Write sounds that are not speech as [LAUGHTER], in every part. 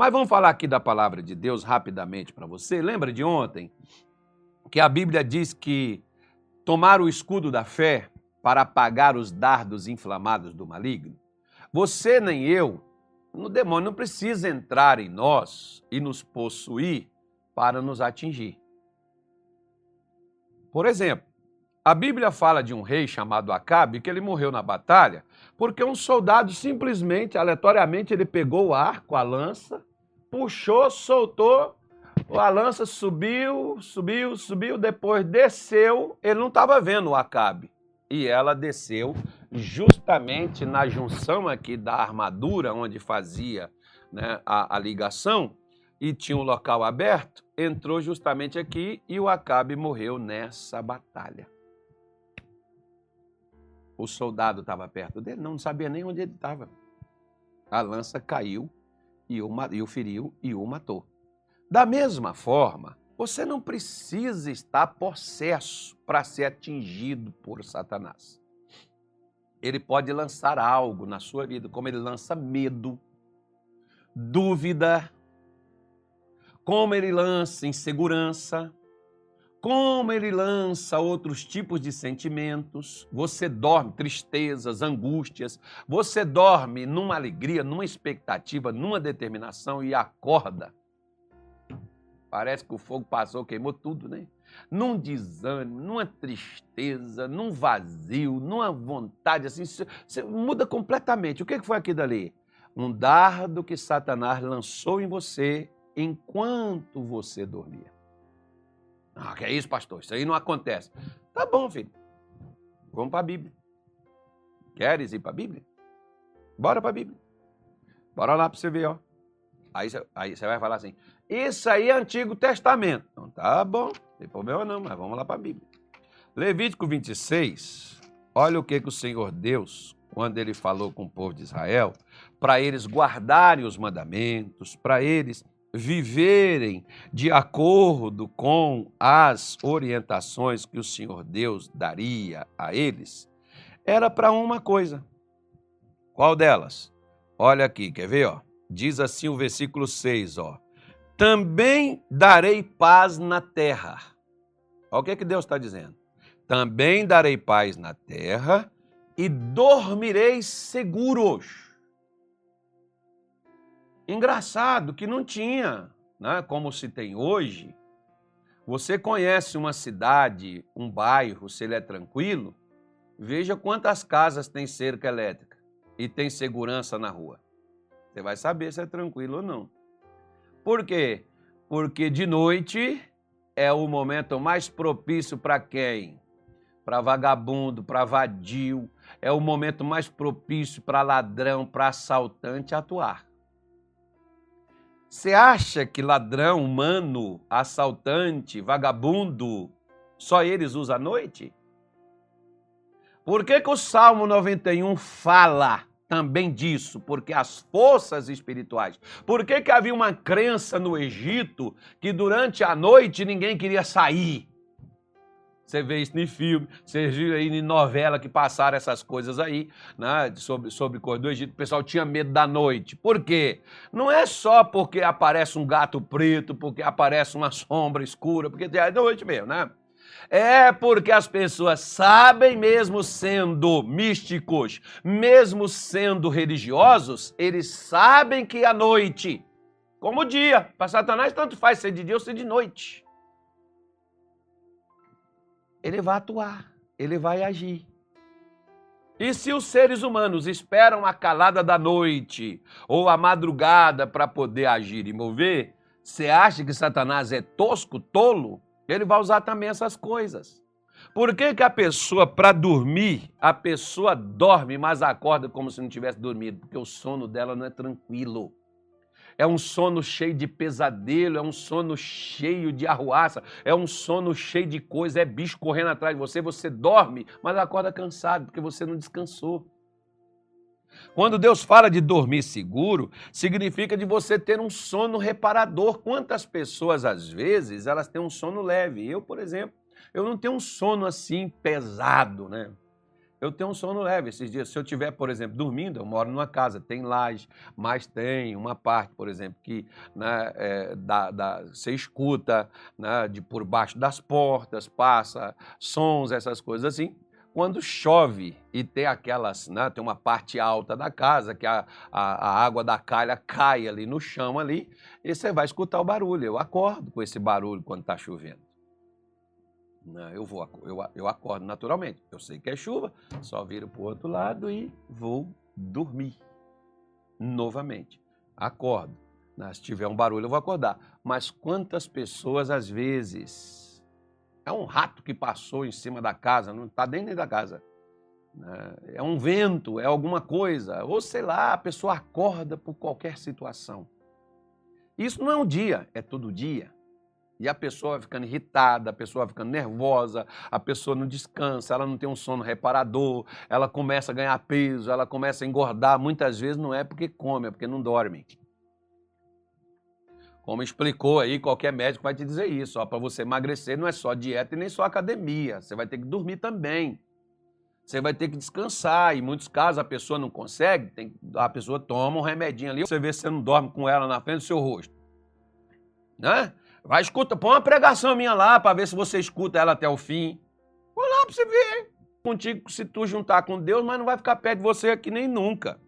Mas vamos falar aqui da palavra de Deus rapidamente para você. Lembra de ontem que a Bíblia diz que tomar o escudo da fé para apagar os dardos inflamados do maligno? Você nem eu, no demônio não precisa entrar em nós e nos possuir para nos atingir. Por exemplo, a Bíblia fala de um rei chamado Acabe que ele morreu na batalha porque um soldado simplesmente, aleatoriamente, ele pegou o arco, a lança, puxou, soltou, a lança subiu, subiu, subiu, depois desceu. Ele não estava vendo o Acabe. E ela desceu justamente na junção aqui da armadura, onde fazia né, a, a ligação, e tinha um local aberto, entrou justamente aqui e o Acabe morreu nessa batalha. O soldado estava perto dele, não sabia nem onde ele estava. A lança caiu e o, e o feriu e o matou. Da mesma forma, você não precisa estar possesso para ser atingido por Satanás. Ele pode lançar algo na sua vida, como ele lança medo, dúvida, como ele lança insegurança, como ele lança outros tipos de sentimentos. Você dorme, tristezas, angústias. Você dorme numa alegria, numa expectativa, numa determinação e acorda. Parece que o fogo passou, queimou tudo, né? Num desânimo, numa tristeza, num vazio, numa vontade assim, você muda completamente. O que foi aquilo dali? Um dardo que Satanás lançou em você enquanto você dormia. Ah, que é isso, pastor? Isso aí não acontece. Tá bom, filho. Vamos para a Bíblia. Queres ir para a Bíblia? Bora para a Bíblia. Bora lá para você ver, ó. Aí, aí você vai falar assim: Isso aí é Antigo Testamento. Então tá bom, não tem problema não, mas vamos lá para a Bíblia. Levítico 26, olha o que, que o Senhor Deus, quando ele falou com o povo de Israel, para eles guardarem os mandamentos, para eles viverem de acordo com as orientações que o Senhor Deus daria a eles, era para uma coisa. Qual delas? Olha aqui, quer ver? Ó? Diz assim o versículo 6, ó. Também darei paz na terra. Olha o que, que Deus está dizendo. Também darei paz na terra e dormireis seguros. Engraçado que não tinha, né, como se tem hoje. Você conhece uma cidade, um bairro, se ele é tranquilo, veja quantas casas tem cerca elétrica e tem segurança na rua. Você vai saber se é tranquilo ou não. Por quê? Porque de noite é o momento mais propício para quem? Para vagabundo, para vadio. É o momento mais propício para ladrão, para assaltante atuar. Você acha que ladrão, humano, assaltante, vagabundo, só eles usam à noite? Por que, que o Salmo 91 fala também disso? Porque as forças espirituais. Por que, que havia uma crença no Egito que durante a noite ninguém queria sair? Você vê isso em filme, você viu aí em novela que passaram essas coisas aí, né, sobre, sobre coisa do Egito. O pessoal tinha medo da noite. Por quê? Não é só porque aparece um gato preto, porque aparece uma sombra escura, porque é noite mesmo, né? É porque as pessoas sabem, mesmo sendo místicos, mesmo sendo religiosos, eles sabem que a noite, como o dia, para Satanás tanto faz ser de dia ou ser de noite ele vai atuar, ele vai agir. E se os seres humanos esperam a calada da noite ou a madrugada para poder agir e mover, você acha que Satanás é tosco, tolo? Ele vai usar também essas coisas. Por que, que a pessoa, para dormir, a pessoa dorme, mas acorda como se não tivesse dormido? Porque o sono dela não é tranquilo é um sono cheio de pesadelo, é um sono cheio de arruaça, é um sono cheio de coisa, é bicho correndo atrás de você, você dorme, mas acorda cansado porque você não descansou. Quando Deus fala de dormir seguro, significa de você ter um sono reparador. Quantas pessoas, às vezes, elas têm um sono leve? Eu, por exemplo, eu não tenho um sono assim pesado, né? Eu tenho um sono leve esses dias. Se eu tiver, por exemplo, dormindo, eu moro numa casa, tem laje, mas tem uma parte, por exemplo, que né, é, você escuta né, de por baixo das portas, passa sons, essas coisas assim. Quando chove e tem aquelas, né, tem uma parte alta da casa, que a, a, a água da calha cai ali no chão ali, e você vai escutar o barulho. Eu acordo com esse barulho quando está chovendo. Né, eu, vou, eu, eu acordo naturalmente. Eu sei que é chuva, só viro para o outro lado e vou dormir novamente. Acordo. Né, se tiver um barulho, eu vou acordar. Mas quantas pessoas, às vezes, é um rato que passou em cima da casa, não está dentro da casa. Né, é um vento, é alguma coisa. Ou sei lá, a pessoa acorda por qualquer situação. Isso não é um dia, é todo dia. E a pessoa vai ficando irritada, a pessoa vai ficando nervosa, a pessoa não descansa, ela não tem um sono reparador, ela começa a ganhar peso, ela começa a engordar. Muitas vezes não é porque come, é porque não dorme. Como explicou aí, qualquer médico vai te dizer isso. Para você emagrecer não é só dieta e nem só academia. Você vai ter que dormir também. Você vai ter que descansar. Em muitos casos a pessoa não consegue, tem, a pessoa toma um remedinho ali. Você vê se você não dorme com ela na frente do seu rosto. Né? Vai, escuta, põe uma pregação minha lá para ver se você escuta ela até o fim. Põe lá para você ver. Contigo, se tu juntar com Deus, mas não vai ficar perto de você aqui nem nunca.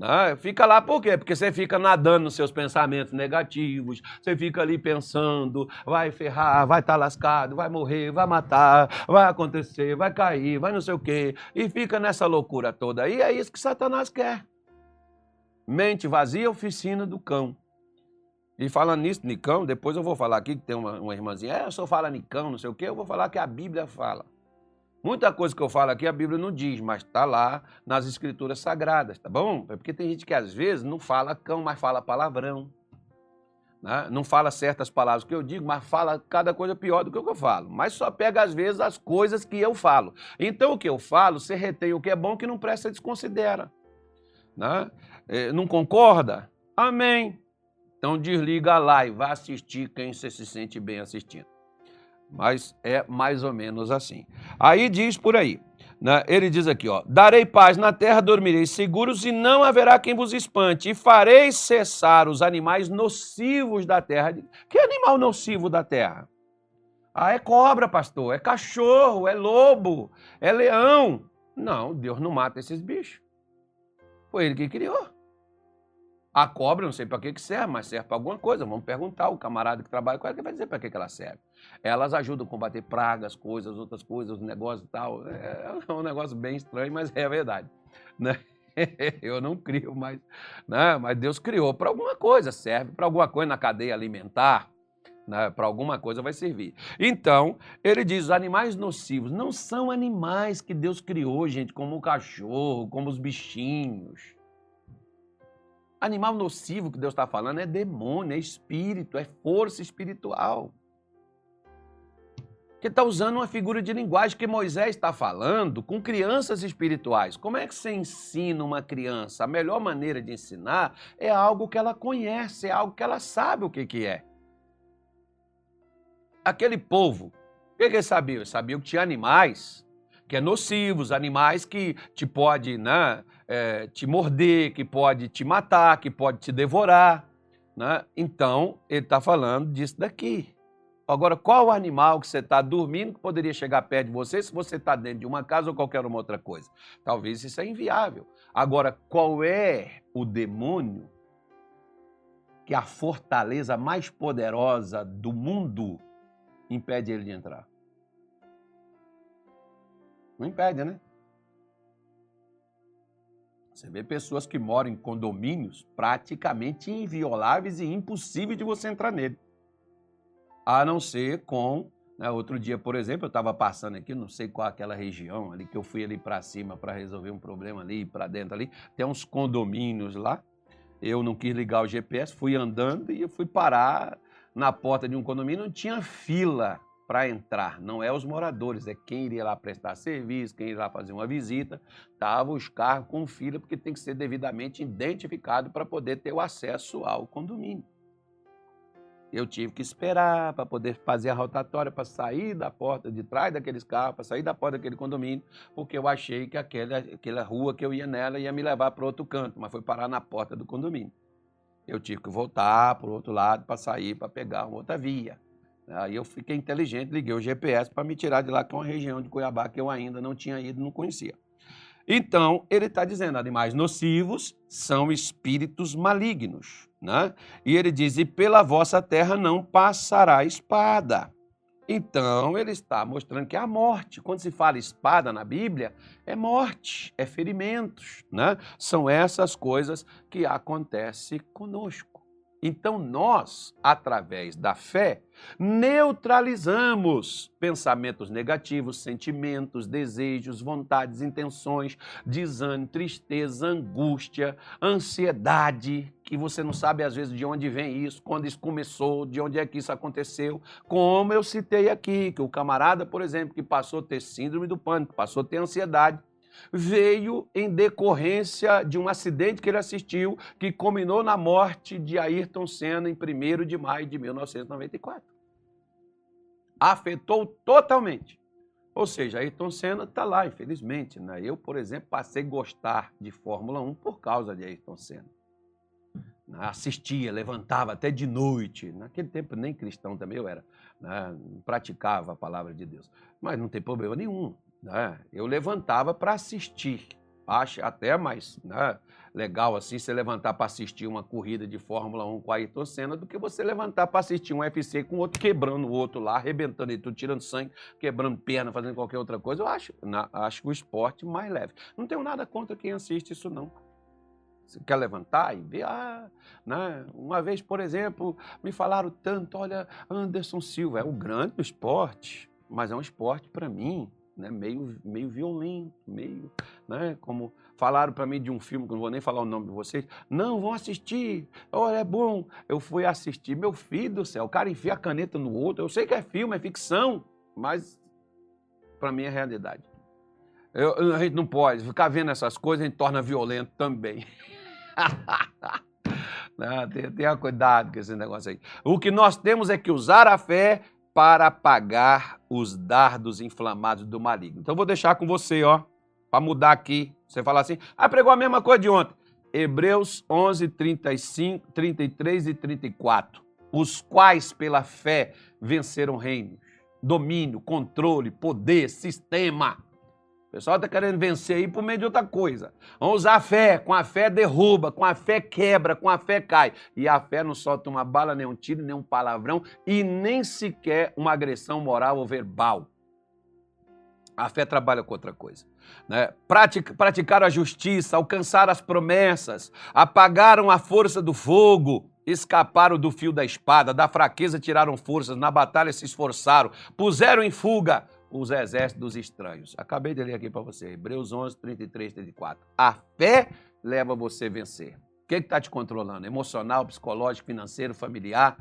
Né? Fica lá por quê? Porque você fica nadando nos seus pensamentos negativos, você fica ali pensando, vai ferrar, vai estar tá lascado, vai morrer, vai matar, vai acontecer, vai cair, vai não sei o quê, e fica nessa loucura toda. E é isso que Satanás quer. Mente vazia, oficina do cão. E falando nisso, Nicão, depois eu vou falar aqui que tem uma, uma irmãzinha, é, eu só fala Nicão, não sei o quê, eu vou falar que a Bíblia fala. Muita coisa que eu falo aqui a Bíblia não diz, mas está lá nas escrituras sagradas, tá bom? É porque tem gente que às vezes não fala cão, mas fala palavrão. Né? Não fala certas palavras que eu digo, mas fala cada coisa pior do que o que eu falo. Mas só pega às vezes as coisas que eu falo. Então o que eu falo, você retém o que é bom, que não presta, desconsidera. Né? É, não concorda? Amém. Então desliga lá e vai assistir quem você se sente bem assistindo. Mas é mais ou menos assim. Aí diz por aí, né? ele diz aqui, ó, darei paz na terra, dormireis seguros e não haverá quem vos espante e farei cessar os animais nocivos da terra. Que animal nocivo da terra? Ah, é cobra, pastor, é cachorro, é lobo, é leão. Não, Deus não mata esses bichos. Foi ele que criou. A cobra, não sei para que, que serve, mas serve para alguma coisa. Vamos perguntar o camarada que trabalha com ela que vai dizer para que, que ela serve. Elas ajudam a combater pragas, coisas, outras coisas, negócios e tal. É, é um negócio bem estranho, mas é a verdade. Né? [LAUGHS] Eu não crio, mas, né? mas Deus criou para alguma coisa, serve para alguma coisa na cadeia alimentar. Né? Para alguma coisa vai servir. Então, ele diz: os animais nocivos não são animais que Deus criou, gente, como o cachorro, como os bichinhos. Animal nocivo que Deus está falando é demônio, é espírito, é força espiritual. Que está usando uma figura de linguagem que Moisés está falando com crianças espirituais. Como é que você ensina uma criança? A melhor maneira de ensinar é algo que ela conhece, é algo que ela sabe o que, que é. Aquele povo, o que, que eles sabiam? Eles sabiam que tinha animais que é nocivos, animais que te pode, né, é, te morder, que pode te matar, que pode te devorar. Né? Então, ele está falando disso daqui. Agora, qual animal que você está dormindo que poderia chegar perto de você se você está dentro de uma casa ou qualquer uma outra coisa? Talvez isso é inviável. Agora, qual é o demônio que a fortaleza mais poderosa do mundo impede ele de entrar? Não impede, né? Você vê pessoas que moram em condomínios praticamente invioláveis e impossíveis de você entrar nele. A não ser com. Né, outro dia, por exemplo, eu estava passando aqui, não sei qual aquela região ali, que eu fui ali para cima para resolver um problema ali, para dentro ali. Tem uns condomínios lá. Eu não quis ligar o GPS, fui andando e eu fui parar na porta de um condomínio, não tinha fila para entrar. Não é os moradores, é quem iria lá prestar serviço, quem iria lá fazer uma visita. Tava os carros com fila, porque tem que ser devidamente identificado para poder ter o acesso ao condomínio. Eu tive que esperar para poder fazer a rotatória, para sair da porta de trás daqueles carros, para sair da porta daquele condomínio, porque eu achei que aquela, aquela rua que eu ia nela ia me levar para outro canto, mas foi parar na porta do condomínio. Eu tive que voltar para o outro lado para sair, para pegar uma outra via. Aí eu fiquei inteligente, liguei o GPS para me tirar de lá, que é uma região de Cuiabá que eu ainda não tinha ido, não conhecia. Então, ele está dizendo: animais nocivos são espíritos malignos. Né? E ele diz: e pela vossa terra não passará espada. Então, ele está mostrando que a morte. Quando se fala espada na Bíblia, é morte, é ferimentos. Né? São essas coisas que acontecem conosco. Então, nós, através da fé, neutralizamos pensamentos negativos, sentimentos, desejos, vontades, intenções, desânimo, tristeza, angústia, ansiedade, que você não sabe às vezes de onde vem isso, quando isso começou, de onde é que isso aconteceu. Como eu citei aqui, que o camarada, por exemplo, que passou a ter síndrome do pânico, passou a ter ansiedade, veio em decorrência de um acidente que ele assistiu, que culminou na morte de Ayrton Senna em 1 de maio de 1994. Afetou totalmente. Ou seja, Ayrton Senna está lá, infelizmente. Né? Eu, por exemplo, passei a gostar de Fórmula 1 por causa de Ayrton Senna. Assistia, levantava até de noite. Naquele tempo, nem cristão também eu era. Né? Praticava a palavra de Deus. Mas não tem problema nenhum. Né? Eu levantava para assistir. Acho até mais né, legal assim você levantar para assistir uma corrida de Fórmula 1 com a Ayrton Senna do que você levantar para assistir um UFC com outro quebrando o outro lá, arrebentando ele tudo, tirando sangue, quebrando perna, fazendo qualquer outra coisa. Eu acho, na, acho o esporte mais leve. Não tenho nada contra quem assiste isso, não. Você quer levantar e ver? Ah, né? Uma vez, por exemplo, me falaram tanto: olha, Anderson Silva é o grande do esporte, mas é um esporte para mim né, meio, meio violento, meio, né, como falaram para mim de um filme, que não vou nem falar o nome de vocês, não, vão assistir, olha, é bom, eu fui assistir, meu filho do céu, o cara enfia a caneta no outro, eu sei que é filme, é ficção, mas para mim é realidade. Eu, a gente não pode ficar vendo essas coisas, a gente torna violento também. [LAUGHS] não, tenha, tenha cuidado com esse negócio aí. O que nós temos é que usar a fé para apagar os dardos inflamados do maligno. Então vou deixar com você, ó, para mudar aqui. Você fala assim: "Ah, pregou a mesma coisa de ontem". Hebreus 11, 35, 33 e 34. Os quais pela fé venceram reinos, domínio, controle, poder, sistema o pessoal está querendo vencer aí por meio de outra coisa. Vamos usar a fé. Com a fé derruba, com a fé quebra, com a fé cai. E a fé não solta uma bala, nem um tiro, nem um palavrão e nem sequer uma agressão moral ou verbal. A fé trabalha com outra coisa. Né? Pratic, praticaram a justiça, alcançaram as promessas, apagaram a força do fogo, escaparam do fio da espada, da fraqueza tiraram forças, na batalha se esforçaram, puseram em fuga os exércitos dos estranhos. Acabei de ler aqui para você, Hebreus 11, 33, 34. A fé leva você a vencer. O que está te controlando? Emocional, psicológico, financeiro, familiar?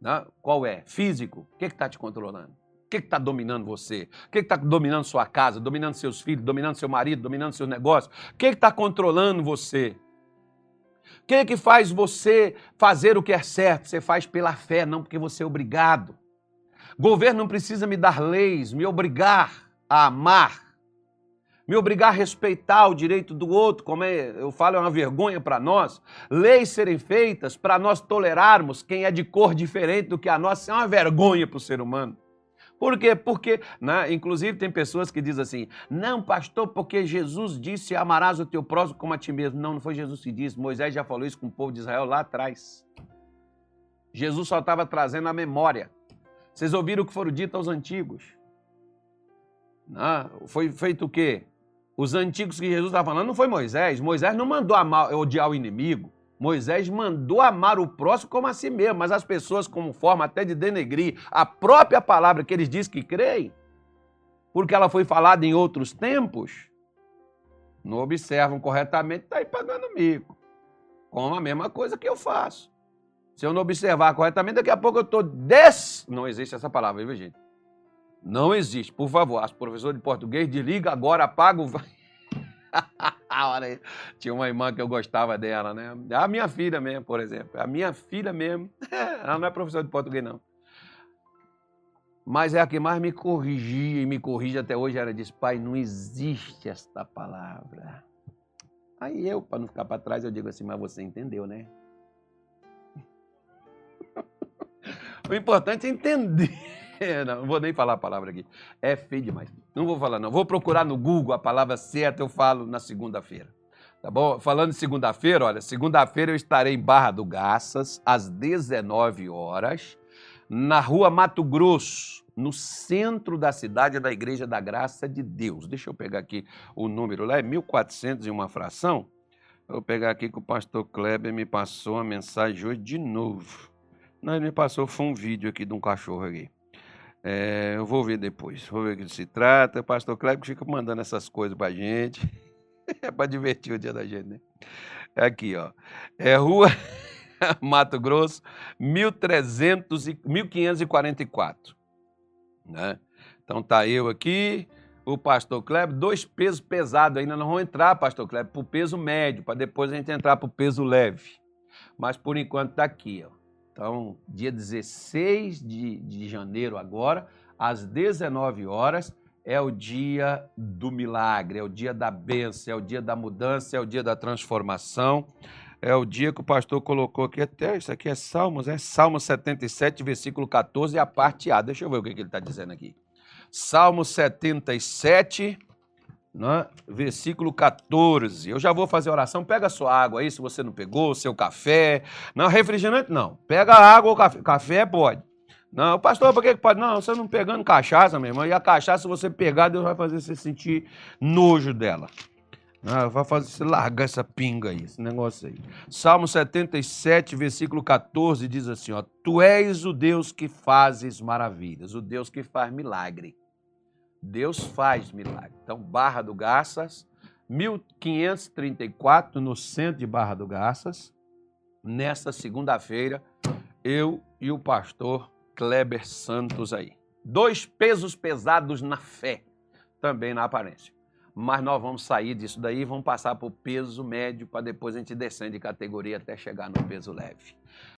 Né? Qual é? Físico? O que está te controlando? O que está dominando você? O que está dominando sua casa, dominando seus filhos, dominando seu marido, dominando seus negócios? O que está controlando você? O que, que faz você fazer o que é certo? Você faz pela fé, não porque você é obrigado. Governo não precisa me dar leis, me obrigar a amar, me obrigar a respeitar o direito do outro, como é, eu falo, é uma vergonha para nós. Leis serem feitas para nós tolerarmos quem é de cor diferente do que a nossa, é uma vergonha para o ser humano. Por quê? Porque, né, inclusive, tem pessoas que dizem assim: não, pastor, porque Jesus disse: amarás o teu próximo como a ti mesmo. Não, não foi Jesus que disse. Moisés já falou isso com o povo de Israel lá atrás. Jesus só estava trazendo a memória. Vocês ouviram o que foram dito aos antigos? Não, foi feito o quê? Os antigos que Jesus estava falando não foi Moisés. Moisés não mandou amar, odiar o inimigo. Moisés mandou amar o próximo como a si mesmo, mas as pessoas, como forma até de denegrir a própria palavra que eles dizem que creem, porque ela foi falada em outros tempos, não observam corretamente, está aí pagando mico. Como a mesma coisa que eu faço. Se eu não observar corretamente, daqui a pouco eu estou des... Não existe essa palavra, viu, gente? Não existe. Por favor, as professores de português, desliga agora, apaga o... hora. [LAUGHS] Tinha uma irmã que eu gostava dela, né? A minha filha mesmo, por exemplo. A minha filha mesmo. [LAUGHS] Ela não é professora de português, não. Mas é a que mais me corrigia e me corrige até hoje. Ela diz: Pai, não existe esta palavra. Aí eu, para não ficar para trás, eu digo assim: Mas você entendeu, né? O importante é entender. [LAUGHS] Não, não vou nem falar a palavra aqui. É feio demais. Não vou falar, não. Vou procurar no Google a palavra certa, eu falo na segunda-feira. Tá bom? Falando de segunda-feira, olha, segunda-feira eu estarei em Barra do Garças, às 19 horas na rua Mato Grosso, no centro da cidade da Igreja da Graça de Deus. Deixa eu pegar aqui o número lá, é 1400 e uma fração. Vou pegar aqui que o pastor Kleber me passou a mensagem hoje de novo. Não, ele me passou, foi um vídeo aqui de um cachorro aqui. É, eu vou ver depois, vou ver o que se trata. O pastor Kleber fica mandando essas coisas pra gente. [LAUGHS] é para divertir o dia da gente, né? É aqui, ó. É rua [LAUGHS] Mato Grosso, 1300 e, 1544. Né? Então tá eu aqui, o pastor Kleber, dois pesos pesados ainda não vão entrar, pastor Kleber, para o peso médio, para depois a gente entrar para o peso leve. Mas por enquanto está aqui. Ó. Então, dia 16 de, de janeiro agora, às 19 horas, é o dia do milagre, é o dia da bênção, é o dia da mudança, é o dia da transformação é o dia que o pastor colocou aqui, até isso aqui é Salmos, é Salmo 77, versículo 14, a parte A. Deixa eu ver o que, ele está dizendo aqui. Salmo 77, né, versículo 14. Eu já vou fazer oração. Pega a sua água aí, se você não pegou, seu café. Não, refrigerante não. Pega água ou café. Café pode. Não, pastor, por que pode? Não, você não pegando cachaça, meu irmão. E a cachaça, se você pegar, Deus vai fazer você sentir nojo dela. Ah, vai fazer você largar essa pinga aí, esse negócio aí. Salmo 77, versículo 14 diz assim: ó, Tu és o Deus que fazes maravilhas, o Deus que faz milagre. Deus faz milagre. Então, Barra do Garças, 1534, no centro de Barra do Garças, nesta segunda-feira, eu e o pastor Kleber Santos aí. Dois pesos pesados na fé, também na aparência mas nós vamos sair disso daí e vamos passar para o peso médio para depois a gente descer de categoria até chegar no peso leve.